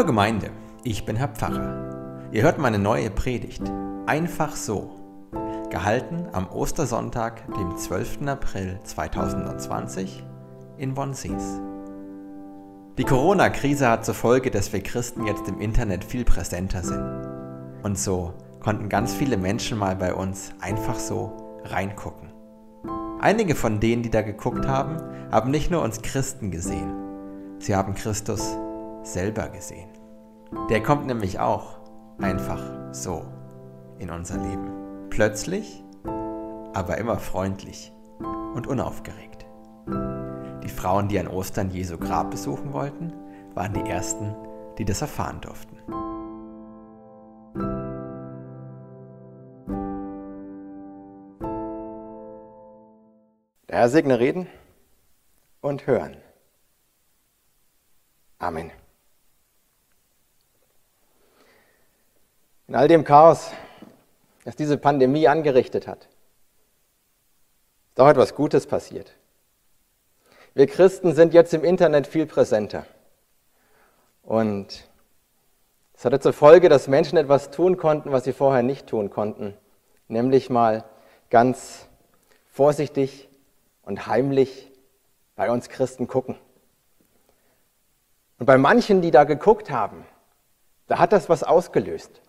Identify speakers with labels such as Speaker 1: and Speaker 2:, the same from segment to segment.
Speaker 1: Hallo Gemeinde, ich bin Herr Pfarrer. Ihr hört meine neue Predigt. Einfach so. Gehalten am Ostersonntag, dem 12. April 2020 in Wonsees. Die Corona-Krise hat zur Folge, dass wir Christen jetzt im Internet viel präsenter sind. Und so konnten ganz viele Menschen mal bei uns einfach so reingucken. Einige von denen, die da geguckt haben, haben nicht nur uns Christen gesehen, sie haben Christus selber gesehen. Der kommt nämlich auch einfach so in unser Leben. Plötzlich, aber immer freundlich und unaufgeregt. Die Frauen, die an Ostern Jesu Grab besuchen wollten, waren die ersten, die das erfahren durften.
Speaker 2: Der Herr segne reden und hören. Amen. In all dem Chaos, das diese Pandemie angerichtet hat, ist auch etwas Gutes passiert. Wir Christen sind jetzt im Internet viel präsenter. Und es hatte zur Folge, dass Menschen etwas tun konnten, was sie vorher nicht tun konnten. Nämlich mal ganz vorsichtig und heimlich bei uns Christen gucken. Und bei manchen, die da geguckt haben, da hat das was ausgelöst.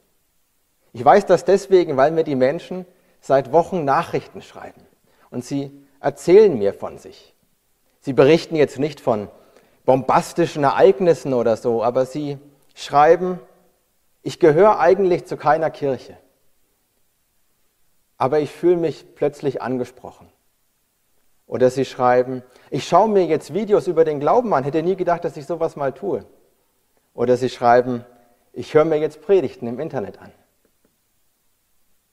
Speaker 2: Ich weiß das deswegen, weil mir die Menschen seit Wochen Nachrichten schreiben und sie erzählen mir von sich. Sie berichten jetzt nicht von bombastischen Ereignissen oder so, aber sie schreiben, ich gehöre eigentlich zu keiner Kirche, aber ich fühle mich plötzlich angesprochen. Oder sie schreiben, ich schaue mir jetzt Videos über den Glauben an, hätte nie gedacht, dass ich sowas mal tue. Oder sie schreiben, ich höre mir jetzt Predigten im Internet an.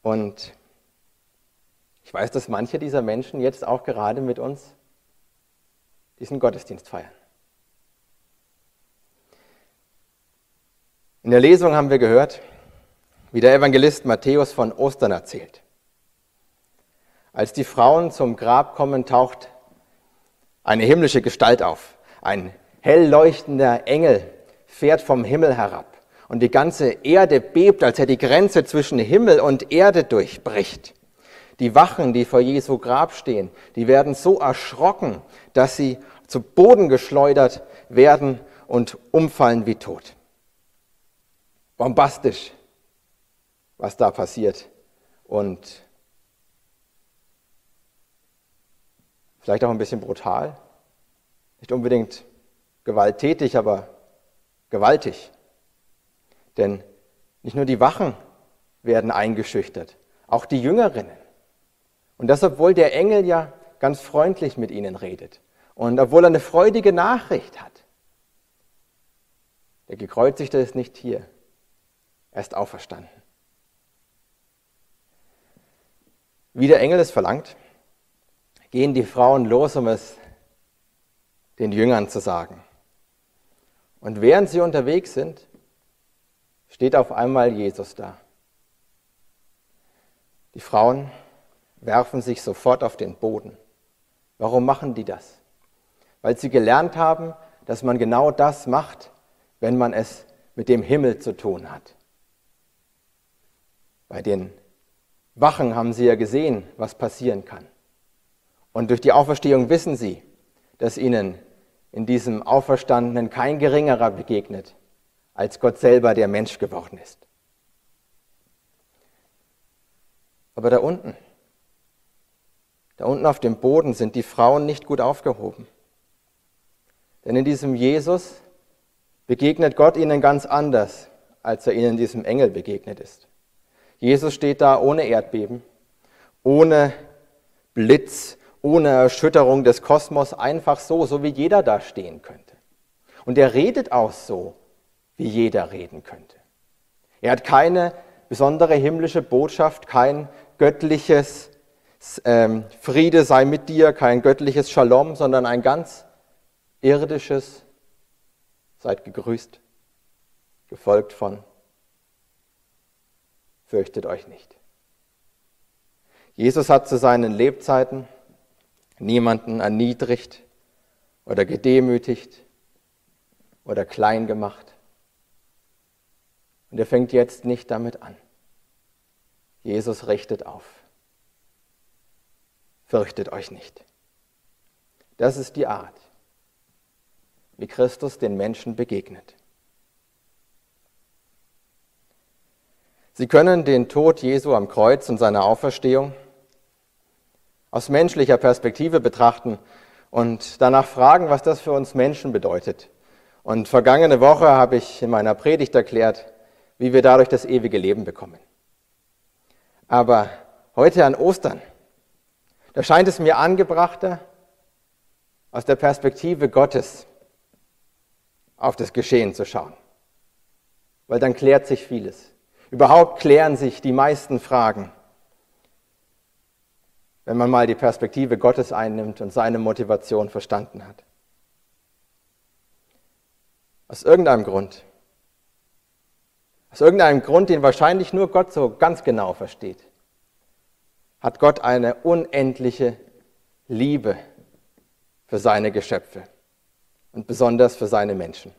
Speaker 2: Und ich weiß, dass manche dieser Menschen jetzt auch gerade mit uns diesen Gottesdienst feiern. In der Lesung haben wir gehört, wie der Evangelist Matthäus von Ostern erzählt. Als die Frauen zum Grab kommen, taucht eine himmlische Gestalt auf. Ein hell leuchtender Engel fährt vom Himmel herab. Und die ganze Erde bebt, als er die Grenze zwischen Himmel und Erde durchbricht. Die Wachen, die vor Jesu Grab stehen, die werden so erschrocken, dass sie zu Boden geschleudert werden und umfallen wie tot. Bombastisch, was da passiert. Und vielleicht auch ein bisschen brutal, nicht unbedingt gewalttätig, aber gewaltig. Denn nicht nur die Wachen werden eingeschüchtert, auch die Jüngerinnen. Und das, obwohl der Engel ja ganz freundlich mit ihnen redet und obwohl er eine freudige Nachricht hat. Der Gekreuzigte ist nicht hier, er ist auferstanden. Wie der Engel es verlangt, gehen die Frauen los, um es den Jüngern zu sagen. Und während sie unterwegs sind, steht auf einmal Jesus da. Die Frauen werfen sich sofort auf den Boden. Warum machen die das? Weil sie gelernt haben, dass man genau das macht, wenn man es mit dem Himmel zu tun hat. Bei den Wachen haben sie ja gesehen, was passieren kann. Und durch die Auferstehung wissen sie, dass ihnen in diesem Auferstandenen kein geringerer begegnet, als Gott selber, der Mensch geworden ist. Aber da unten, da unten auf dem Boden sind die Frauen nicht gut aufgehoben. Denn in diesem Jesus begegnet Gott ihnen ganz anders, als er ihnen diesem Engel begegnet ist. Jesus steht da ohne Erdbeben, ohne Blitz, ohne Erschütterung des Kosmos einfach so, so wie jeder da stehen könnte. Und er redet auch so, wie jeder reden könnte. Er hat keine besondere himmlische Botschaft, kein göttliches ähm, Friede sei mit dir, kein göttliches Shalom, sondern ein ganz irdisches, seid gegrüßt, gefolgt von, fürchtet euch nicht. Jesus hat zu seinen Lebzeiten niemanden erniedrigt oder gedemütigt oder klein gemacht, Und er fängt jetzt nicht damit an. Jesus richtet auf. Fürchtet euch nicht. Das ist die Art, wie Christus den Menschen begegnet. Sie können den Tod Jesu am Kreuz und seine Auferstehung aus menschlicher Perspektive betrachten und danach fragen, was das für uns Menschen bedeutet. Und vergangene Woche habe ich in meiner Predigt erklärt, wie wir dadurch das ewige Leben bekommen. Aber heute an Ostern, da scheint es mir angebrachter, aus der Perspektive Gottes auf das Geschehen zu schauen. Weil dann klärt sich vieles. Überhaupt klären sich die meisten Fragen, wenn man mal die Perspektive Gottes einnimmt und seine Motivation verstanden hat. Aus irgendeinem Grund. Aus irgendeinem Grund, den wahrscheinlich nur Gott so ganz genau versteht, hat Gott eine unendliche Liebe für seine Geschöpfe und besonders für seine Menschen.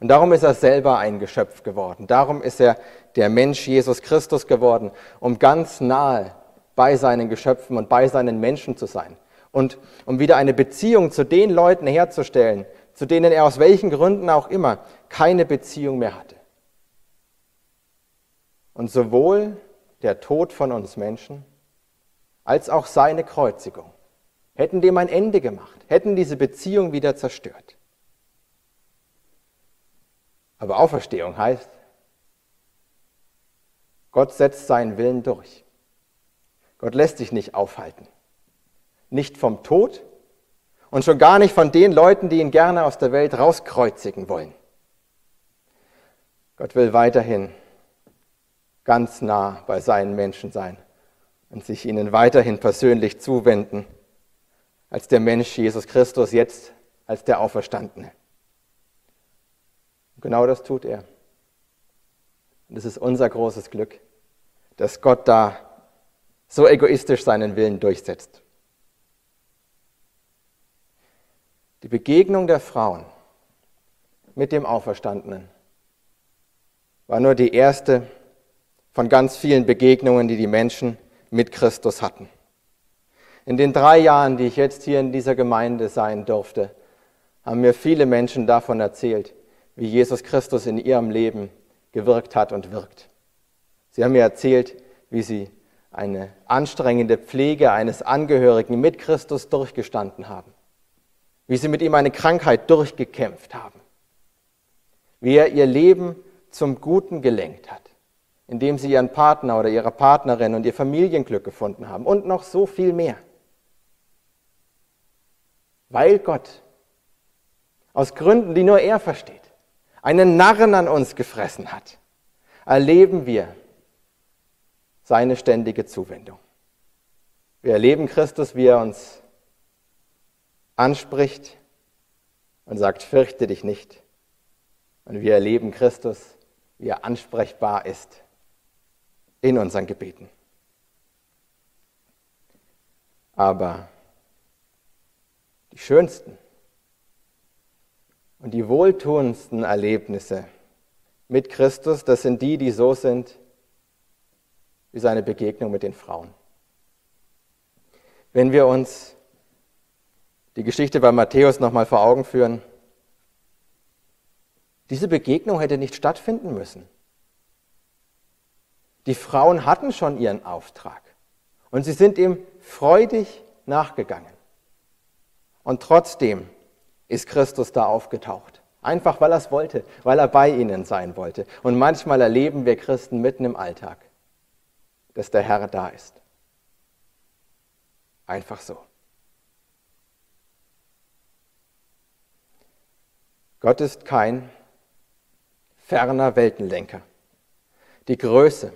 Speaker 2: Und darum ist er selber ein Geschöpf geworden. Darum ist er der Mensch Jesus Christus geworden, um ganz nahe bei seinen Geschöpfen und bei seinen Menschen zu sein. Und um wieder eine Beziehung zu den Leuten herzustellen, zu denen er aus welchen Gründen auch immer keine Beziehung mehr hatte. Und sowohl der Tod von uns Menschen als auch seine Kreuzigung hätten dem ein Ende gemacht, hätten diese Beziehung wieder zerstört. Aber Auferstehung heißt, Gott setzt seinen Willen durch. Gott lässt sich nicht aufhalten. Nicht vom Tod und schon gar nicht von den Leuten, die ihn gerne aus der Welt rauskreuzigen wollen. Gott will weiterhin ganz nah bei seinen Menschen sein und sich ihnen weiterhin persönlich zuwenden, als der Mensch Jesus Christus jetzt als der Auferstandene. Und genau das tut er. Und es ist unser großes Glück, dass Gott da so egoistisch seinen Willen durchsetzt. Die Begegnung der Frauen mit dem Auferstandenen war nur die erste von ganz vielen Begegnungen, die die Menschen mit Christus hatten. In den drei Jahren, die ich jetzt hier in dieser Gemeinde sein durfte, haben mir viele Menschen davon erzählt, wie Jesus Christus in ihrem Leben gewirkt hat und wirkt. Sie haben mir erzählt, wie sie eine anstrengende Pflege eines Angehörigen mit Christus durchgestanden haben, wie sie mit ihm eine Krankheit durchgekämpft haben, wie er ihr Leben zum Guten gelenkt hat, indem sie ihren Partner oder ihre Partnerin und ihr Familienglück gefunden haben und noch so viel mehr. Weil Gott aus Gründen, die nur er versteht, einen Narren an uns gefressen hat, erleben wir seine ständige Zuwendung. Wir erleben Christus, wie er uns anspricht und sagt, fürchte dich nicht. Und wir erleben Christus, wie er ansprechbar ist in unseren Gebeten. Aber die schönsten und die wohltuendsten Erlebnisse mit Christus, das sind die, die so sind wie seine Begegnung mit den Frauen. Wenn wir uns die Geschichte bei Matthäus nochmal vor Augen führen, diese Begegnung hätte nicht stattfinden müssen. Die Frauen hatten schon ihren Auftrag und sie sind ihm freudig nachgegangen. Und trotzdem ist Christus da aufgetaucht. Einfach weil er es wollte, weil er bei ihnen sein wollte. Und manchmal erleben wir Christen mitten im Alltag, dass der Herr da ist. Einfach so. Gott ist kein ferner Weltenlenker. Die Größe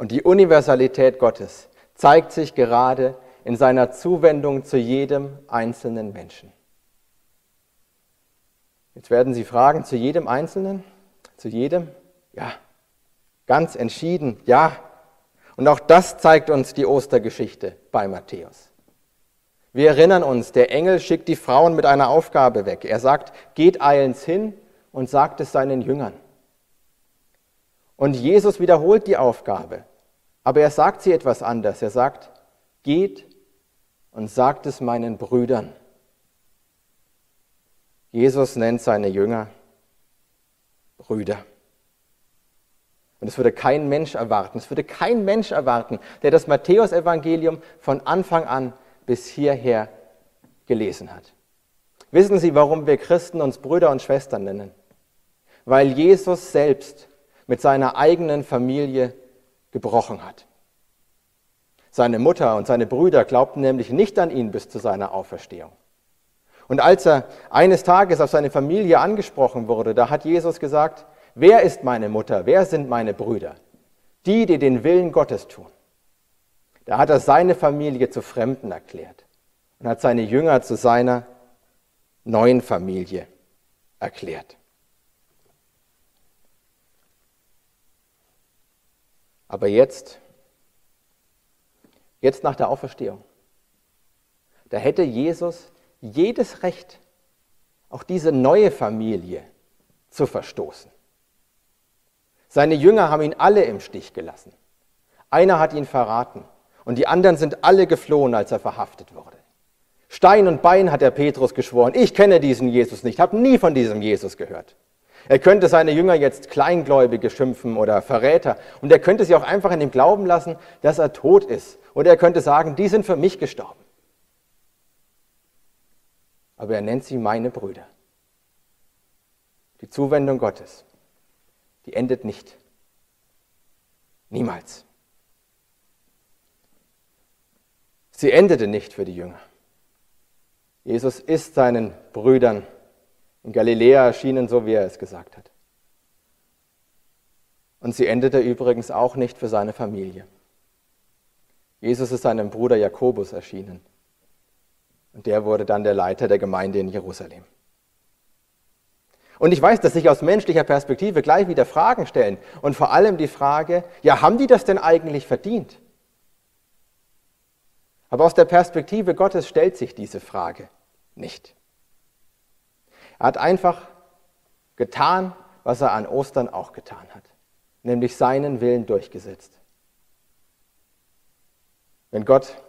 Speaker 2: und die Universalität Gottes zeigt sich gerade in seiner Zuwendung zu jedem einzelnen Menschen. Jetzt werden Sie fragen, zu jedem Einzelnen? Zu jedem? Ja. Ganz entschieden, ja. Und auch das zeigt uns die Ostergeschichte bei Matthäus. Wir erinnern uns, der Engel schickt die Frauen mit einer Aufgabe weg. Er sagt, geht eilends hin und sagt es seinen Jüngern. Und Jesus wiederholt die Aufgabe. Aber er sagt sie etwas anders. Er sagt, geht und sagt es meinen Brüdern. Jesus nennt seine Jünger Brüder. Und es würde kein Mensch erwarten, es würde kein Mensch erwarten, der das Matthäusevangelium von Anfang an bis hierher gelesen hat. Wissen Sie, warum wir Christen uns Brüder und Schwestern nennen? Weil Jesus selbst mit seiner eigenen Familie gebrochen hat. Seine Mutter und seine Brüder glaubten nämlich nicht an ihn bis zu seiner Auferstehung. Und als er eines Tages auf seine Familie angesprochen wurde, da hat Jesus gesagt, wer ist meine Mutter, wer sind meine Brüder? Die, die den Willen Gottes tun. Da hat er seine Familie zu Fremden erklärt und hat seine Jünger zu seiner neuen Familie erklärt. Aber jetzt, jetzt nach der Auferstehung, da hätte Jesus jedes Recht, auch diese neue Familie zu verstoßen. Seine Jünger haben ihn alle im Stich gelassen. Einer hat ihn verraten und die anderen sind alle geflohen, als er verhaftet wurde. Stein und Bein hat der Petrus geschworen, ich kenne diesen Jesus nicht, habe nie von diesem Jesus gehört. Er könnte seine Jünger jetzt Kleingläubige schimpfen oder Verräter und er könnte sie auch einfach in dem Glauben lassen, dass er tot ist. Oder er könnte sagen, die sind für mich gestorben. Aber er nennt sie meine Brüder. Die Zuwendung Gottes, die endet nicht. Niemals. Sie endete nicht für die Jünger. Jesus ist seinen Brüdern in Galiläa erschienen, so wie er es gesagt hat. Und sie endete übrigens auch nicht für seine Familie. Jesus ist seinem Bruder Jakobus erschienen. Und der wurde dann der Leiter der Gemeinde in Jerusalem. Und ich weiß, dass sich aus menschlicher Perspektive gleich wieder Fragen stellen. Und vor allem die Frage, ja, haben die das denn eigentlich verdient? Aber aus der Perspektive Gottes stellt sich diese Frage nicht. Er hat einfach getan, was er an Ostern auch getan hat, nämlich seinen Willen durchgesetzt. Wenn Gott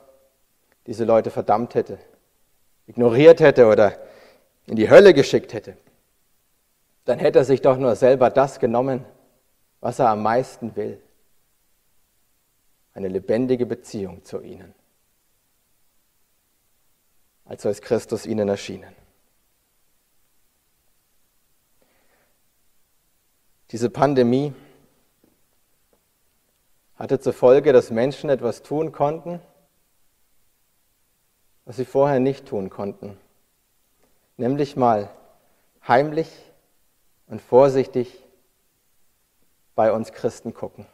Speaker 2: diese Leute verdammt hätte, ignoriert hätte oder in die Hölle geschickt hätte, dann hätte er sich doch nur selber das genommen, was er am meisten will. Eine lebendige Beziehung zu ihnen als ist Christus ihnen erschienen. Diese Pandemie hatte zur Folge, dass Menschen etwas tun konnten, was sie vorher nicht tun konnten. Nämlich mal heimlich und vorsichtig bei uns Christen gucken.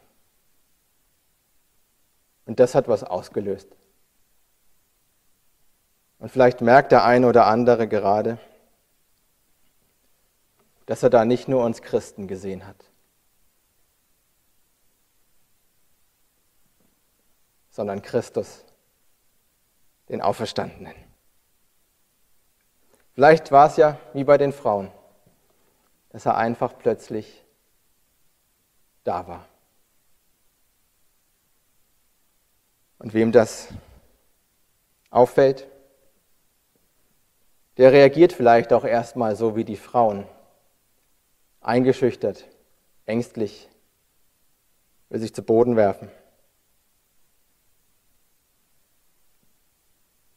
Speaker 2: Und das hat was ausgelöst. Und vielleicht merkt der eine oder andere gerade, dass er da nicht nur uns Christen gesehen hat, sondern Christus, den Auferstandenen. Vielleicht war es ja wie bei den Frauen, dass er einfach plötzlich da war. Und wem das auffällt, der reagiert vielleicht auch erstmal so wie die Frauen, eingeschüchtert, ängstlich, will sich zu Boden werfen.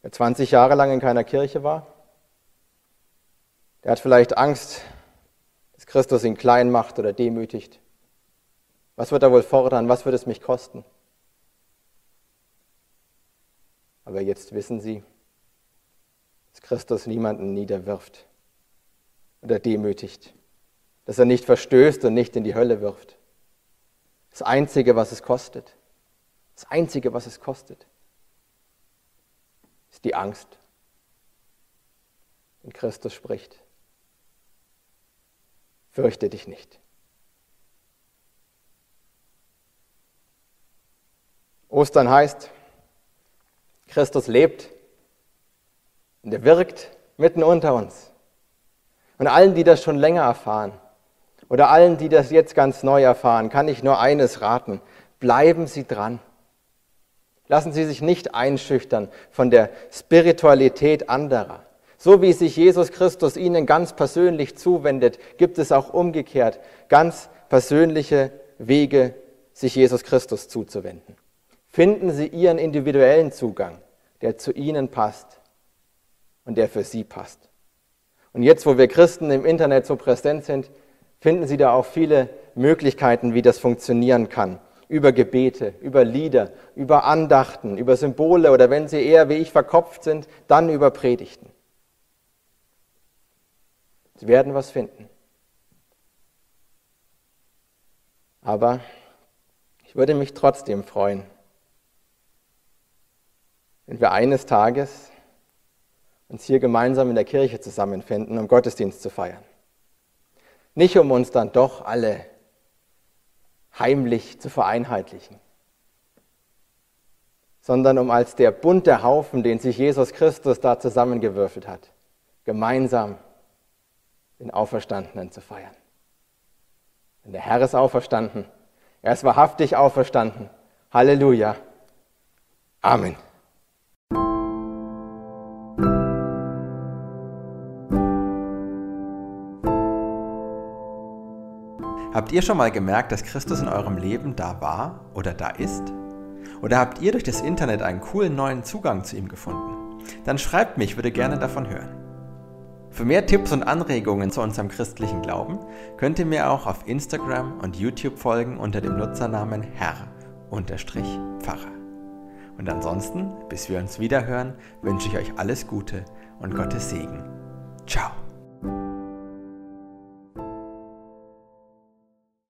Speaker 2: Wer 20 Jahre lang in keiner Kirche war, der hat vielleicht Angst, dass Christus ihn klein macht oder demütigt. Was wird er wohl fordern? Was wird es mich kosten? Aber jetzt wissen Sie, dass Christus niemanden niederwirft oder demütigt, dass er nicht verstößt und nicht in die Hölle wirft. Das Einzige, was es kostet, das Einzige, was es kostet, ist die Angst, wenn Christus spricht. Fürchte dich nicht. Ostern heißt, Christus lebt und er wirkt mitten unter uns. Und allen, die das schon länger erfahren oder allen, die das jetzt ganz neu erfahren, kann ich nur eines raten. Bleiben Sie dran. Lassen Sie sich nicht einschüchtern von der Spiritualität anderer. So wie sich Jesus Christus Ihnen ganz persönlich zuwendet, gibt es auch umgekehrt ganz persönliche Wege, sich Jesus Christus zuzuwenden. Finden Sie Ihren individuellen Zugang, der zu Ihnen passt und der für Sie passt. Und jetzt, wo wir Christen im Internet so präsent sind, finden Sie da auch viele Möglichkeiten, wie das funktionieren kann. Über Gebete, über Lieder, über Andachten, über Symbole oder wenn Sie eher wie ich verkopft sind, dann über Predigten. Sie werden was finden. Aber ich würde mich trotzdem freuen, wenn wir eines Tages uns hier gemeinsam in der Kirche zusammenfinden, um Gottesdienst zu feiern. Nicht um uns dann doch alle heimlich zu vereinheitlichen, sondern um als der bunte Haufen, den sich Jesus Christus da zusammengewürfelt hat, gemeinsam den Auferstandenen zu feiern. Denn der Herr ist auferstanden. Er ist wahrhaftig auferstanden. Halleluja. Amen.
Speaker 1: Habt ihr schon mal gemerkt, dass Christus in eurem Leben da war oder da ist? Oder habt ihr durch das Internet einen coolen neuen Zugang zu ihm gefunden? Dann schreibt mich, ich würde gerne davon hören. Für mehr Tipps und Anregungen zu unserem christlichen Glauben könnt ihr mir auch auf Instagram und YouTube folgen unter dem Nutzernamen Herr-Pfarrer. Und ansonsten, bis wir uns wieder hören, wünsche ich euch alles Gute und Gottes Segen. Ciao.